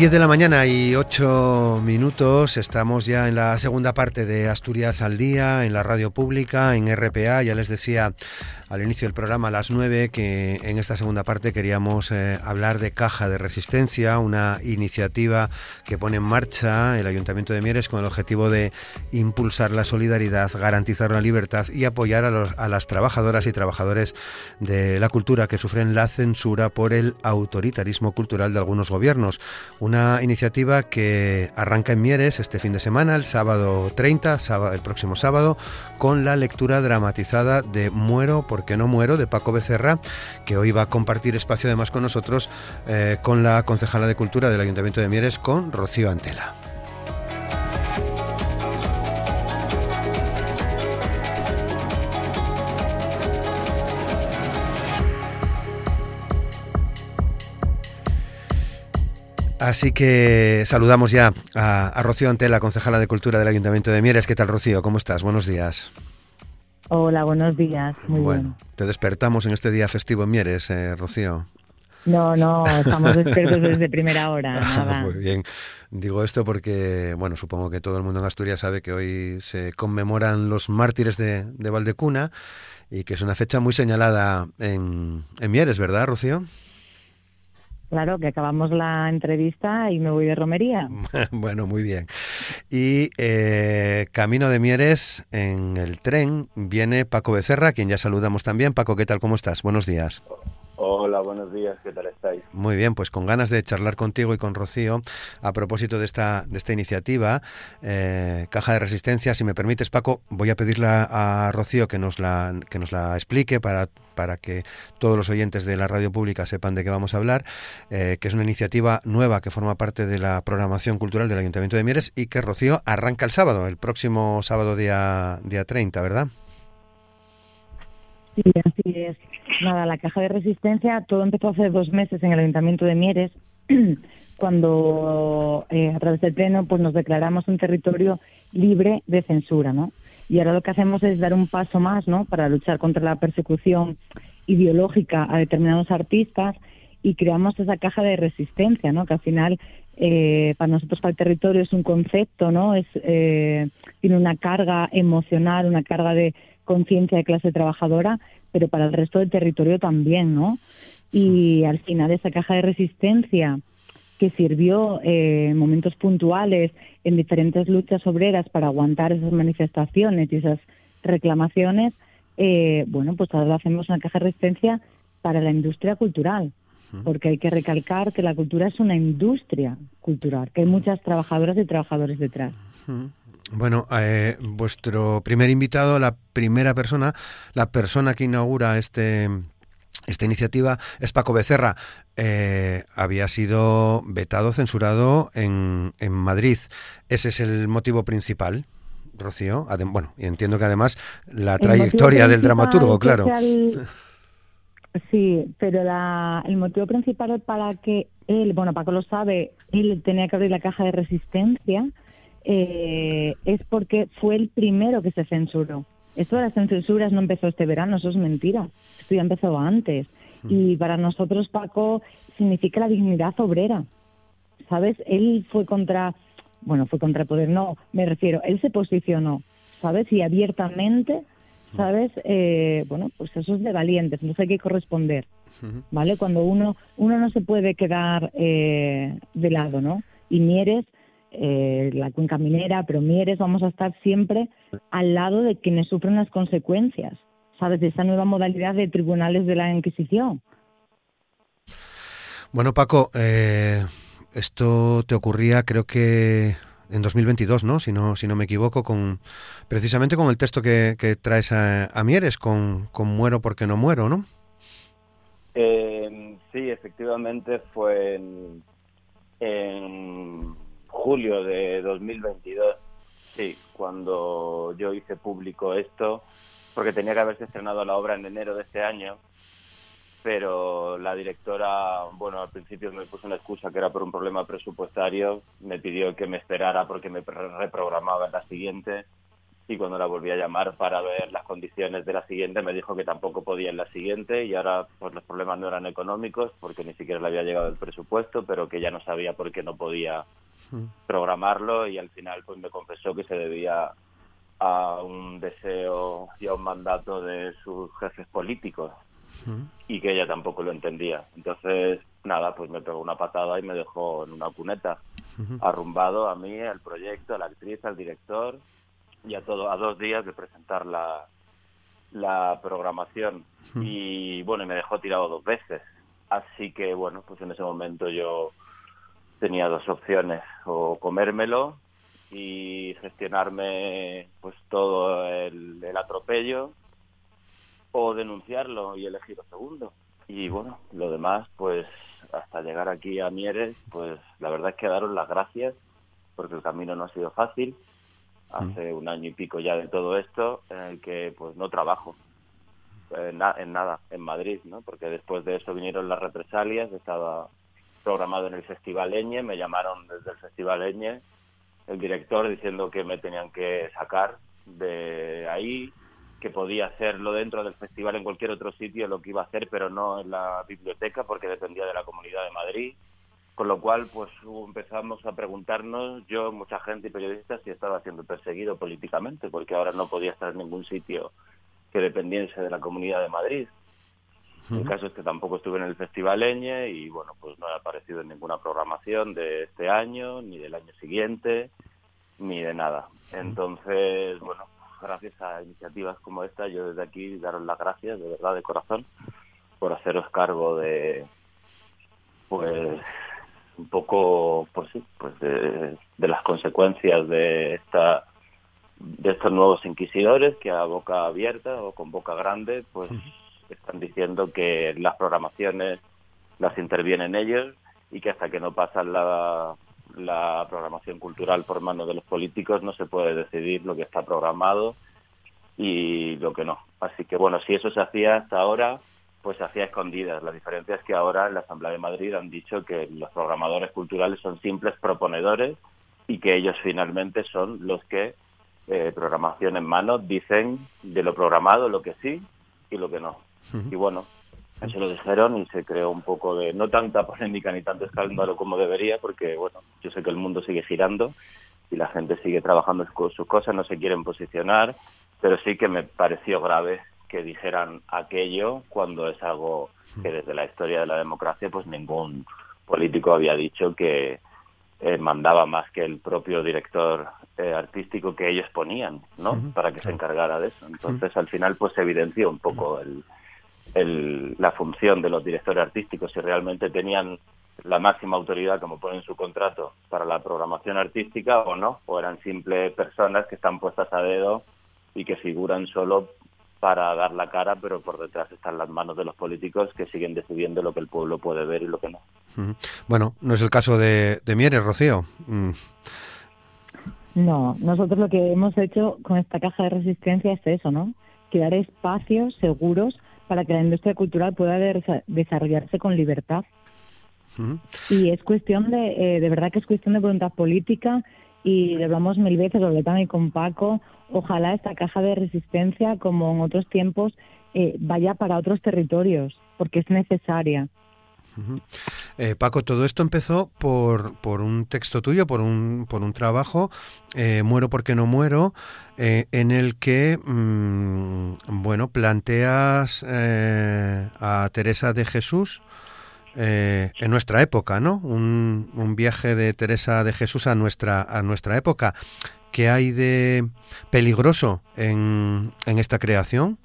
10 de la mañana y 8 minutos. Estamos ya en la segunda parte de Asturias al Día, en la radio pública, en RPA. Ya les decía al inicio del programa a las 9 que en esta segunda parte queríamos eh, hablar de Caja de Resistencia, una iniciativa que pone en marcha el Ayuntamiento de Mieres con el objetivo de impulsar la solidaridad, garantizar la libertad y apoyar a, las trabajadoras y trabajadores de la cultura que sufren la censura por el autoritarismo cultural de algunos gobiernos. Una iniciativa que arranca en Mieres este fin de semana, el sábado 30, sábado, el próximo sábado, con la lectura dramatizada de Muero por porque no muero de Paco Becerra, que hoy va a compartir espacio además con nosotros eh, con la concejala de Cultura del Ayuntamiento de Mieres, con Rocío Antela. Así que saludamos ya a, a, Rocío Antela, concejala de Cultura del Ayuntamiento de Mieres. ¿Qué tal, Rocío? ¿Cómo estás? Buenos días. Hola, buenos días. Muy bueno, bien. te despertamos en este día festivo en Mieres, eh, Rocío. No, no, estamos despiertos desde primera hora. Nada. Muy bien. Digo esto porque, bueno, supongo que todo el mundo en Asturias sabe que hoy se conmemoran los mártires de, de Valdecuna y que es una fecha muy señalada en, en Mieres, ¿verdad, Rocío? Claro, que acabamos la entrevista y me voy de romería. bueno, muy bien. Y eh, camino de Mieres, en el tren, viene Paco Becerra, quien ya saludamos también. Paco, ¿qué tal? ¿Cómo estás? Buenos días. Hola, buenos días, ¿qué tal? Muy bien, pues con ganas de charlar contigo y con Rocío a propósito de esta, de esta iniciativa, eh, Caja de Resistencia. Si me permites, Paco, voy a pedirle a Rocío que nos la, que nos la explique para, para que todos los oyentes de la radio pública sepan de qué vamos a hablar, eh, que es una iniciativa nueva que forma parte de la programación cultural del Ayuntamiento de Mieres y que Rocío arranca el sábado, el próximo sábado día, día 30, ¿verdad? Sí, así es. Nada, la caja de resistencia, todo empezó hace dos meses en el Ayuntamiento de Mieres, cuando eh, a través del Pleno pues nos declaramos un territorio libre de censura, ¿no? Y ahora lo que hacemos es dar un paso más, ¿no? Para luchar contra la persecución ideológica a determinados artistas y creamos esa caja de resistencia, ¿no? Que al final eh, para nosotros para el territorio es un concepto, ¿no? Es eh, tiene una carga emocional, una carga de conciencia de clase trabajadora, pero para el resto del territorio también, ¿no? Y al final esa caja de resistencia que sirvió eh, en momentos puntuales en diferentes luchas obreras para aguantar esas manifestaciones y esas reclamaciones, eh, bueno, pues ahora hacemos una caja de resistencia para la industria cultural, porque hay que recalcar que la cultura es una industria cultural, que hay muchas trabajadoras y trabajadores detrás. Bueno, eh, vuestro primer invitado, la primera persona, la persona que inaugura este esta iniciativa es Paco Becerra. Eh, había sido vetado, censurado en, en, Madrid. Ese es el motivo principal, Rocío. Adem bueno, y entiendo que además la trayectoria del dramaturgo, claro. El... Sí, pero la, el motivo principal para que él, bueno, Paco lo sabe, él tenía que abrir la caja de resistencia eh, es porque fue el primero que se censuró. Esto de las censuras no empezó este verano, eso es mentira. Esto ya empezó antes. Y para nosotros, Paco, significa la dignidad obrera. ¿Sabes? Él fue contra, bueno, fue contra el poder, no, me refiero, él se posicionó, ¿sabes? Y abiertamente, ¿sabes? Eh, bueno, pues eso es de valientes, entonces hay que corresponder, ¿vale? Cuando uno, uno no se puede quedar eh, de lado, ¿no? Y Mieres eh, la cuenca minera, pero Mieres, vamos a estar siempre al lado de quienes sufren las consecuencias, ¿sabes? De esa nueva modalidad de tribunales de la Inquisición. Bueno, Paco, eh, esto te ocurría, creo que en 2022, ¿no? Si no, si no me equivoco, con precisamente con el texto que, que traes a, a, Mieres, con, con Muero porque no muero, ¿no? Eh, sí, efectivamente fue en, en julio de 2022. Sí, cuando yo hice público esto, porque tenía que haberse estrenado la obra en enero de este año, pero la directora, bueno, al principio me puso una excusa que era por un problema presupuestario, me pidió que me esperara porque me reprogramaba en la siguiente y cuando la volví a llamar para ver las condiciones de la siguiente me dijo que tampoco podía en la siguiente y ahora pues los problemas no eran económicos porque ni siquiera le había llegado el presupuesto, pero que ya no sabía por qué no podía. Programarlo y al final pues me confesó que se debía a un deseo y a un mandato de sus jefes políticos y que ella tampoco lo entendía. Entonces, nada, pues me pegó una patada y me dejó en una cuneta, arrumbado a mí, al proyecto, a la actriz, al director y a todo, a dos días de presentar la, la programación. Y bueno, me dejó tirado dos veces. Así que bueno, pues en ese momento yo tenía dos opciones, o comérmelo y gestionarme pues todo el, el atropello o denunciarlo y elegir lo segundo. Y bueno, lo demás, pues hasta llegar aquí a Mieres, pues la verdad es que daros las gracias, porque el camino no ha sido fácil. Hace mm. un año y pico ya de todo esto, en el que pues no trabajo en, en nada, en Madrid, ¿no? Porque después de eso vinieron las represalias, estaba programado en el Festival Eñe, me llamaron desde el Festival Eñe, el director diciendo que me tenían que sacar de ahí, que podía hacerlo dentro del festival en cualquier otro sitio, lo que iba a hacer, pero no en la biblioteca porque dependía de la Comunidad de Madrid. Con lo cual, pues empezamos a preguntarnos, yo, mucha gente y periodistas, si estaba siendo perseguido políticamente, porque ahora no podía estar en ningún sitio que dependiese de la Comunidad de Madrid. El caso es que tampoco estuve en el Festival Eñe y, bueno, pues no he aparecido en ninguna programación de este año, ni del año siguiente, ni de nada. Entonces, bueno, gracias a iniciativas como esta, yo desde aquí daros las gracias, de verdad, de corazón, por haceros cargo de, pues, un poco, pues sí, pues de, las consecuencias de esta de estos nuevos inquisidores que a boca abierta o con boca grande, pues están diciendo que las programaciones las intervienen ellos y que hasta que no pasan la programación cultural por manos de los políticos, no se puede decidir lo que está programado y lo que no. Así que bueno, si eso se hacía hasta ahora, pues se hacía escondidas. La diferencia es que ahora en la Asamblea de Madrid han dicho que los programadores culturales son simples proponedores y que ellos finalmente son los que, eh, programación en mano, dicen de lo programado lo que sí y lo que no. Y bueno, eso lo dijeron y se creó un poco de, no tanta polémica ni tanto escándalo como debería, porque bueno, yo sé que el mundo sigue girando y la gente sigue trabajando sus cosas, no se quieren posicionar, pero sí que me pareció grave que dijeran aquello cuando es algo que desde la historia de la democracia pues ningún político había dicho que eh, mandaba más que el propio director eh, artístico que ellos ponían, ¿no? Para que se encargara de eso. Entonces, al final, pues se evidenció un poco el, la función de los directores artísticos, si realmente tenían la máxima autoridad, como pone en su contrato, para la programación artística o no, o eran simples personas que están puestas a dedo y que figuran solo para dar la cara, pero por detrás están las manos de los políticos que siguen decidiendo lo que el pueblo puede ver y lo que no. Bueno, no es el caso de, de Mieres, Rocío. Mm. No, nosotros lo que hemos hecho con esta caja de resistencia es eso, ¿no? Crear espacios seguros para que la industria cultural pueda desarrollarse con libertad. Y es cuestión de, eh, de verdad que es cuestión de voluntad política y le hablamos mil veces, lo también con Paco, ojalá esta caja de resistencia, como en otros tiempos, eh, vaya para otros territorios, porque es necesaria. Eh, Paco, todo esto empezó por, por, un texto tuyo, por un, por un trabajo, eh, Muero porque no muero, eh, en el que, mm, bueno, planteas a Teresa de Jesús en nuestra época, ¿no? Un, un, viaje de Teresa de Jesús a nuestra, a nuestra época. ¿Qué hay de peligroso en, en esta creación?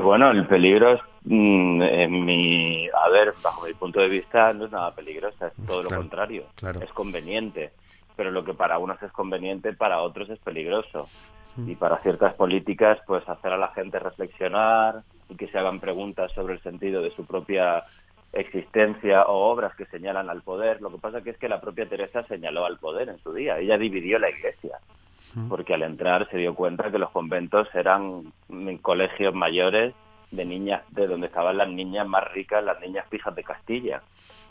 bueno, el peligro es en mi, a ver, bajo mi punto de vista no es nada peligrosa, es todo lo contrario, es conveniente, pero lo que para unos es conveniente, para otros es peligroso. Mm. Y para ciertas políticas, pues hacer a la gente reflexionar y que se hagan preguntas sobre el sentido de su propia existencia o obras que señalan al poder. Lo que pasa que es que la propia Teresa señaló al poder en su día. Ella dividió la iglesia porque al entrar se dio cuenta que los conventos eran colegios mayores de niñas, de donde estaban las niñas más ricas, las niñas fijas de Castilla.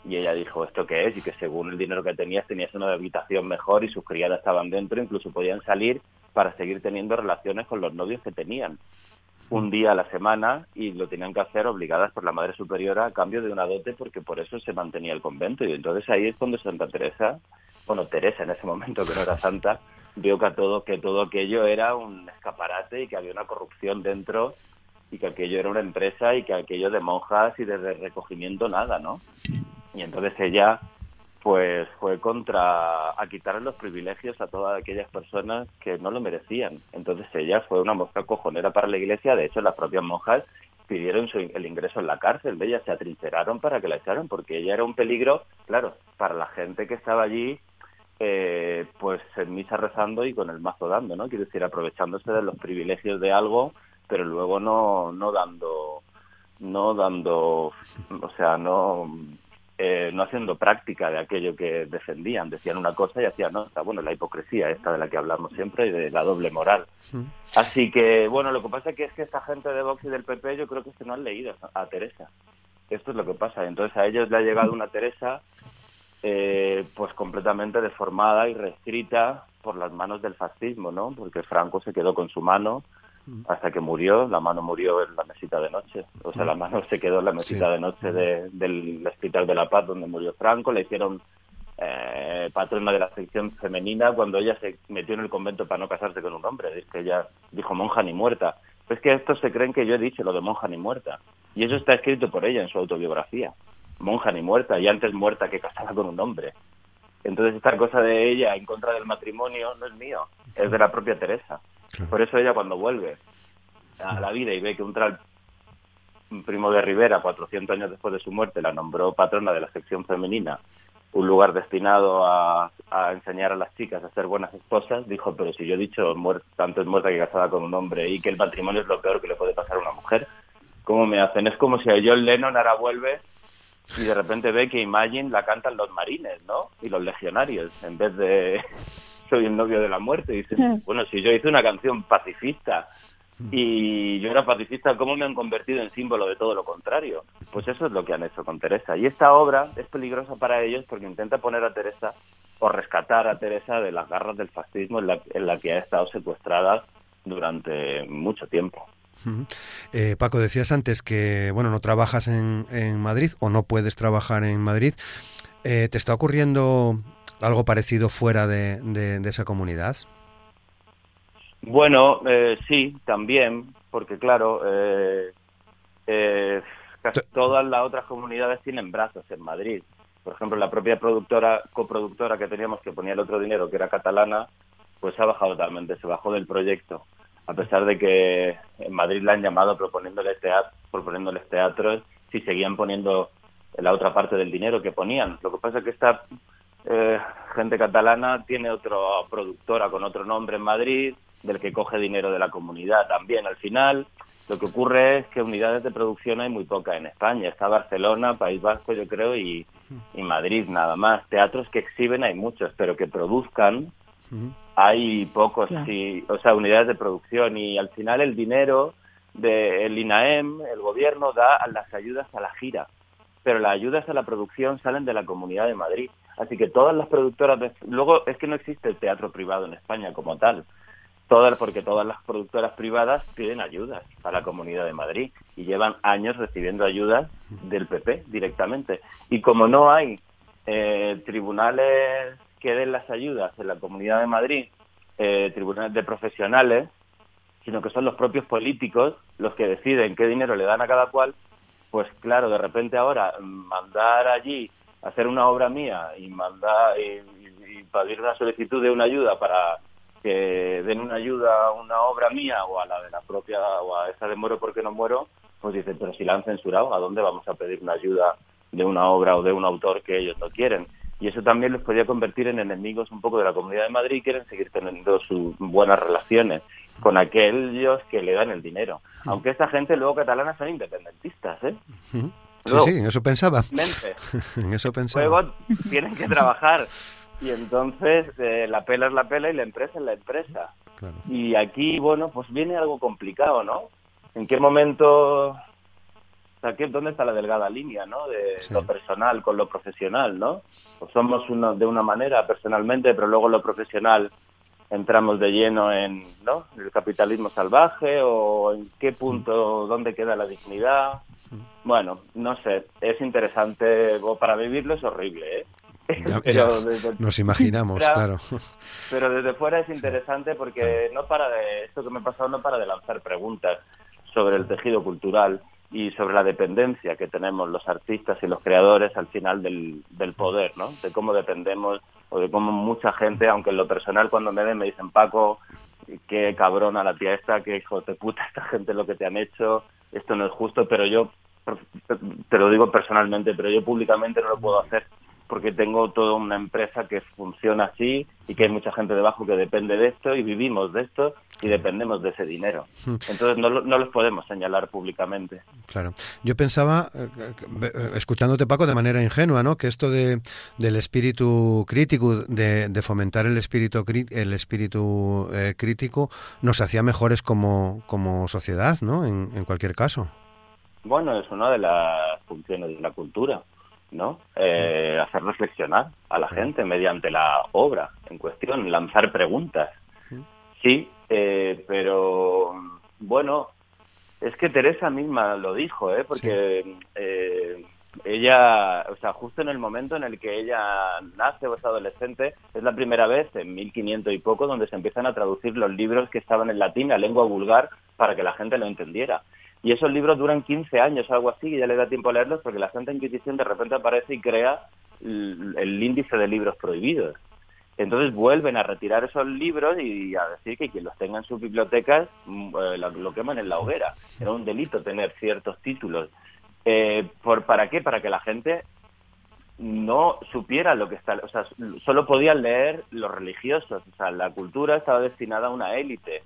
Y ella dijo, ¿esto qué es? Y que según el dinero que tenías, tenías una habitación mejor y sus criadas estaban dentro, incluso podían salir para seguir teniendo relaciones con los novios que tenían un día a la semana y lo tenían que hacer obligadas por la Madre Superiora a cambio de una dote porque por eso se mantenía el convento. Y entonces ahí es cuando Santa Teresa, bueno, Teresa en ese momento que no era santa, vio que todo, que todo aquello era un escaparate y que había una corrupción dentro y que aquello era una empresa y que aquello de monjas y de recogimiento nada, ¿no? Y entonces ella pues fue contra a quitarle los privilegios a todas aquellas personas que no lo merecían. Entonces ella fue una mosca cojonera para la iglesia, de hecho las propias monjas pidieron el ingreso en la cárcel de ella, se atrincheraron para que la echaran porque ella era un peligro, claro, para la gente que estaba allí eh, pues en misa rezando y con el mazo dando, ¿no? Quiero decir, aprovechándose de los privilegios de algo, pero luego no, no dando, no dando, o sea, no eh, no haciendo práctica de aquello que defendían. Decían una cosa y hacían otra. Bueno, la hipocresía esta de la que hablamos siempre y de la doble moral. Así que, bueno, lo que pasa que es que esta gente de Vox y del PP yo creo que es que no han leído a Teresa. Esto es lo que pasa. Entonces a ellos le ha llegado una Teresa eh, pues completamente deformada y reescrita por las manos del fascismo, ¿no? Porque Franco se quedó con su mano hasta que murió, la mano murió en la mesita de noche, o sea, la mano se quedó en la mesita de noche del Hospital de la Paz donde murió Franco, le hicieron eh, patrona de la sección femenina cuando ella se metió en el convento para no casarse con un hombre, es que ella dijo monja ni muerta. Pues que estos se creen que yo he dicho lo de monja ni muerta, y eso está escrito por ella en su autobiografía, monja ni muerta, y antes muerta que casada con un hombre. Entonces esta cosa de ella en contra del matrimonio no es mío, es de la propia Teresa. Por eso ella cuando vuelve a la vida y ve que un tal primo de Rivera, 400 años después de su muerte, la nombró patrona de la sección femenina, un lugar destinado a, enseñar a las chicas a ser buenas esposas, dijo, pero si yo he dicho tanto es muerta que casada con un hombre y que el matrimonio es lo peor que le puede pasar a una mujer, ¿cómo me hacen? Es como si a John Lennon ahora vuelve y de repente ve que Imagine la cantan los marines, ¿no? Y los legionarios, en vez de soy el novio de la muerte. Y dices, bueno, si yo hice una canción pacifista y yo era pacifista, ¿cómo me han convertido en símbolo de todo lo contrario? Pues eso es lo que han hecho con Teresa. Y esta obra es peligrosa para ellos porque intenta poner a Teresa o rescatar a Teresa de las garras del fascismo en la, que ha estado secuestrada durante mucho tiempo. Eh, Paco, decías antes que bueno no trabajas en, Madrid o no puedes trabajar en Madrid. Eh, ¿Te está ocurriendo algo parecido fuera de, de, esa comunidad? Bueno, eh, sí, también, porque claro, eh, eh, casi todas las otras comunidades tienen brazos en Madrid. Por ejemplo, la propia productora, coproductora que teníamos que ponía el otro dinero, que era catalana, pues ha bajado totalmente, se bajó del proyecto. A pesar de que en Madrid la han llamado proponiéndoles, teatro, proponiéndoles teatros, si seguían poniendo la otra parte del dinero que ponían. Lo que pasa es que esta eh, gente catalana tiene otra productora con otro nombre en Madrid, del que coge dinero de la comunidad también. Al final, lo que ocurre es que unidades de producción hay muy pocas en España. Está Barcelona, País Vasco, yo creo, y, Madrid nada más. Teatros que exhiben hay muchos, pero que produzcan hay pocos, o sea, unidades de producción. Y al final el dinero del INAEM, el gobierno, da las ayudas a la gira, pero las ayudas a la producción salen de la Comunidad de Madrid. Así que todas las productoras, luego es que no existe el teatro privado en España como tal, todas, porque todas las productoras privadas piden ayudas a la Comunidad de Madrid y llevan años recibiendo ayudas del PP directamente. Y como no hay eh, tribunales que den las ayudas en la Comunidad de Madrid, eh, tribunales de profesionales, sino que son los propios políticos los que deciden qué dinero le dan a cada cual, pues claro, de repente ahora mandar allí hacer una obra mía y mandar y, pedir una solicitud de una ayuda para que den una ayuda a una obra mía o a la de la propia o a esa de muero porque no muero, pues dicen, pero si la han censurado, ¿a dónde vamos a pedir una ayuda de una obra o de un autor que ellos no quieren? Y eso también les podría convertir en enemigos un poco de la Comunidad de Madrid y quieren seguir teniendo sus buenas relaciones con aquellos que le dan el dinero. Aunque esta gente luego catalana son independentistas, ¿eh? Sí, sí, en eso pensaba. Mente. en eso pensaba. Luego tienen que trabajar. Y entonces eh, la pela es la pela y la empresa es la empresa. Claro. Y aquí, bueno, pues viene algo complicado, ¿no? ¿En qué momento, o sea, ¿qué- ¿dónde está la delgada línea, ¿no? De Sí. lo personal con lo profesional, ¿no? Pues somos uno de una manera personalmente, pero luego lo profesional entramos de lleno en, ¿no? El capitalismo salvaje o en qué punto, dónde queda la dignidad. Bueno, no sé, es interesante, para vivirlo es horrible, ¿eh? Ya- Pero ya desde- nos imaginamos, claro. pero desde fuera es interesante porque no para de esto que me ha pasado no para de lanzar preguntas sobre el tejido cultural y sobre la dependencia que tenemos los artistas y los creadores al final del, del poder, ¿no? De cómo dependemos o de cómo mucha gente, aunque en lo personal cuando me ven me dicen Paco, qué cabrona la tía esta, qué hijo de puta esta gente lo que te han hecho, esto no es justo, pero yo te lo digo personalmente, pero yo públicamente no lo puedo hacer porque tengo toda una empresa que funciona así y que hay mucha gente debajo que depende de esto y vivimos de esto y dependemos de ese dinero. Entonces no, no los podemos señalar públicamente. Claro. Yo pensaba, eh, eh, escuchándote Paco, de manera ingenua, ¿no? Que esto de, del espíritu crítico, de, de fomentar el espíritu, el espíritu eh, crítico, nos hacía mejores como, como sociedad, ¿no? En, en cualquier caso. Bueno, es una de las funciones de la cultura, ¿no? Eh, hacer reflexionar a la gente mediante la obra en cuestión, lanzar preguntas. Sí, eh, pero bueno, es que Teresa misma lo dijo, ¿eh? Porque eh, ella, o sea, justo en el momento en el que ella nace o es adolescente, es la primera vez en 1500 y poco donde se empiezan a traducir los libros que estaban en latín a lengua vulgar para que la gente lo entendiera. Y esos libros duran 15 años o algo así, y ya le da tiempo a leerlos porque la Santa Inquisición de repente aparece y crea el, índice de libros prohibidos. Entonces vuelven a retirar esos libros y a decir que quien los tenga en sus bibliotecas mm, eh, lo queman en la hoguera. Era un delito tener ciertos títulos. Eh, ¿por, ¿Para qué? Para que la gente no supiera lo que está, o sea, solo podían leer los religiosos, o sea, la cultura estaba destinada a una élite,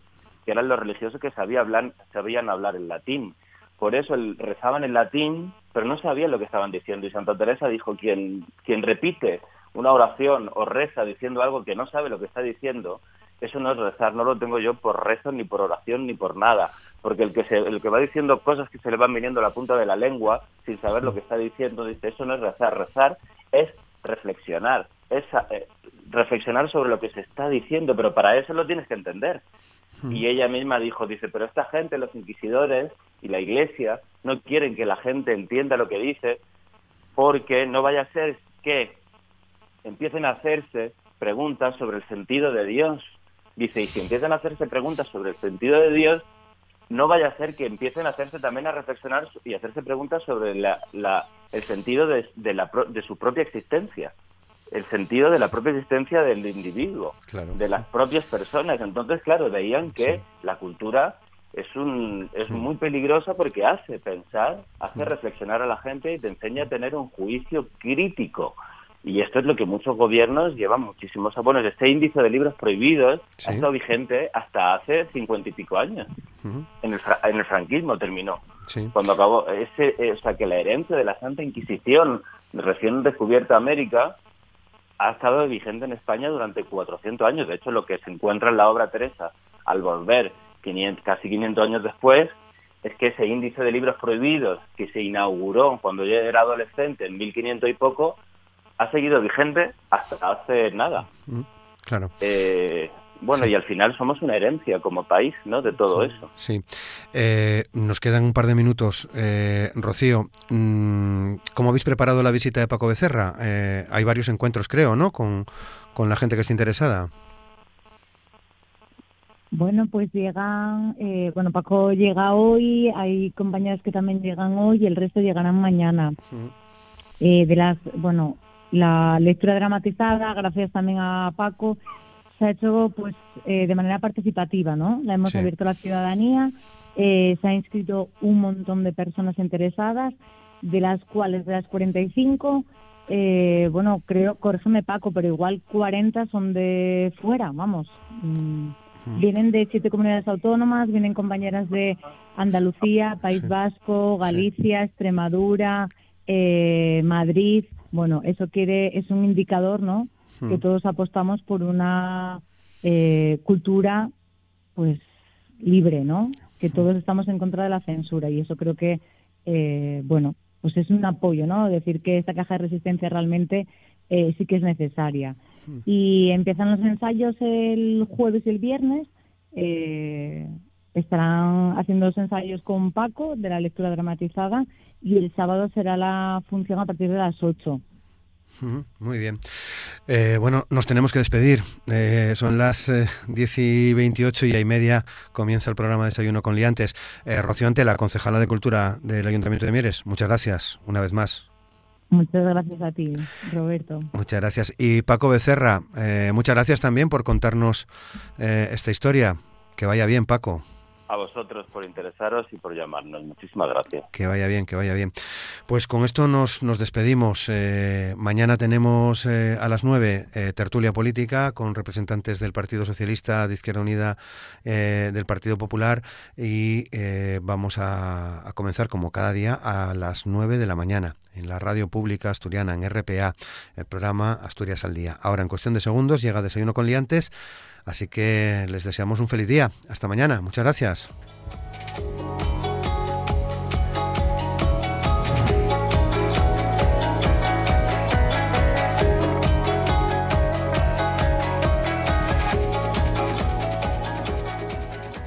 que eran los religiosos que sabían hablar, sabían hablar en latín. Por eso el- rezaban en latín, pero no sabían lo que estaban diciendo. Y Santa Teresa dijo, quien, quien repite una oración o reza diciendo algo que no sabe lo que está diciendo, eso no es rezar, no lo tengo yo por rezo, ni por oración, ni por nada. Porque el que, se, el que va diciendo cosas que se le van viniendo a la punta de la lengua, sin saber lo que está diciendo, dice, eso no es rezar. Rezar es reflexionar, es eh, reflexionar sobre lo que se está diciendo, pero para eso lo tienes que entender. Y ella misma dijo, dice, pero esta gente, los inquisidores y la iglesia, no quieren que la gente entienda lo que dice, porque no vaya a ser que empiecen a hacerse preguntas sobre el sentido de Dios. Dice, y si empiezan a hacerse preguntas sobre el sentido de Dios, no vaya a ser que empiecen a hacerse también a reflexionar y hacerse preguntas sobre la, la- el sentido de, de su propia existencia, el sentido de la propia existencia del individuo, Claro. de las propias personas. Entonces, claro, veían que la cultura es un es muy peligrosa porque hace pensar, hace reflexionar a la gente y te enseña a tener un juicio crítico. Y esto es lo que muchos gobiernos llevan muchísimos abonos. Este índice de libros prohibidos Sí. ha estado vigente hasta hace cincuenta y pico años. En el, en el franquismo terminó. Sí. Cuando acabó, ese, eh, o sea, que la herencia de la Santa Inquisición, recién descubierta América, ha estado vigente en España durante 400 años. De hecho, lo que se encuentra en la obra Teresa, al volver 500 casi 500 años después, es que ese índice de libros prohibidos que se inauguró cuando yo era adolescente, en 1500 y poco, ha seguido vigente hasta hace nada. Mm, Claro. Eh, bueno, y al final somos una herencia como país, ¿no? De todo eso. Sí. Eh, nos quedan un par de minutos. Eh, Rocío, mm, ¿cómo habéis preparado la visita de Paco Becerra? Eh, hay varios encuentros, creo, ¿no? Con, con la gente que está interesada. Bueno, pues llegan, eh, bueno, Paco llega hoy, hay compañeros que también llegan hoy y el resto llegarán mañana. Eh, de las, bueno, la lectura dramatizada, gracias también a Paco, se ha hecho pues eh, de manera participativa, ¿no? La hemos Sí. abierto a la ciudadanía, eh, se ha inscrito un montón de personas interesadas, de las cuales de las 45, eh, bueno, creo, corrígeme Paco, pero igual 40 son de fuera, vamos. Mm, Vienen de siete comunidades autónomas, vienen compañeras de Andalucía, País Sí. Vasco, Galicia, Extremadura, eh, Madrid, bueno, eso quiere, es un indicador, ¿no? Hmm. Que todos apostamos por una eh, cultura, pues, libre, ¿no? Que todos estamos en contra de la censura y eso creo que, eh, bueno, pues es un apoyo, ¿no? Decir que esta caja de resistencia realmente eh, sí que es necesaria. Y empiezan los ensayos el jueves y el viernes. Eh, estarán haciendo los ensayos con Paco de la lectura dramatizada y el sábado será la función a partir de las 8. Muy bien. Eh, bueno, nos tenemos que despedir. Eh, son las eh, 10 y 28 y a y media comienza el programa Desayuno con Liantes. Eh, Rocío Antela, concejala de Cultura del Ayuntamiento de Mieres, muchas gracias una vez más. Muchas gracias a ti, Roberto. Muchas gracias. Y Paco Becerra, muchas gracias también por contarnos esta historia. Que vaya bien, Paco. A vosotros por interesaros y por llamarnos. Muchísimas gracias. Que vaya bien, que vaya bien. Pues con esto nos, nos despedimos. Eh, mañana tenemos eh, a las 9 eh, tertulia política con representantes del Partido Socialista, de Izquierda Unida, del Partido Popular y vamos a, a comenzar como cada día a las 9 de la mañana en la radio pública asturiana, en RPA, el programa Asturias al Día. Ahora en cuestión de segundos llega Desayuno con Liantes. Así que les deseamos un feliz día. Hasta mañana. Muchas gracias.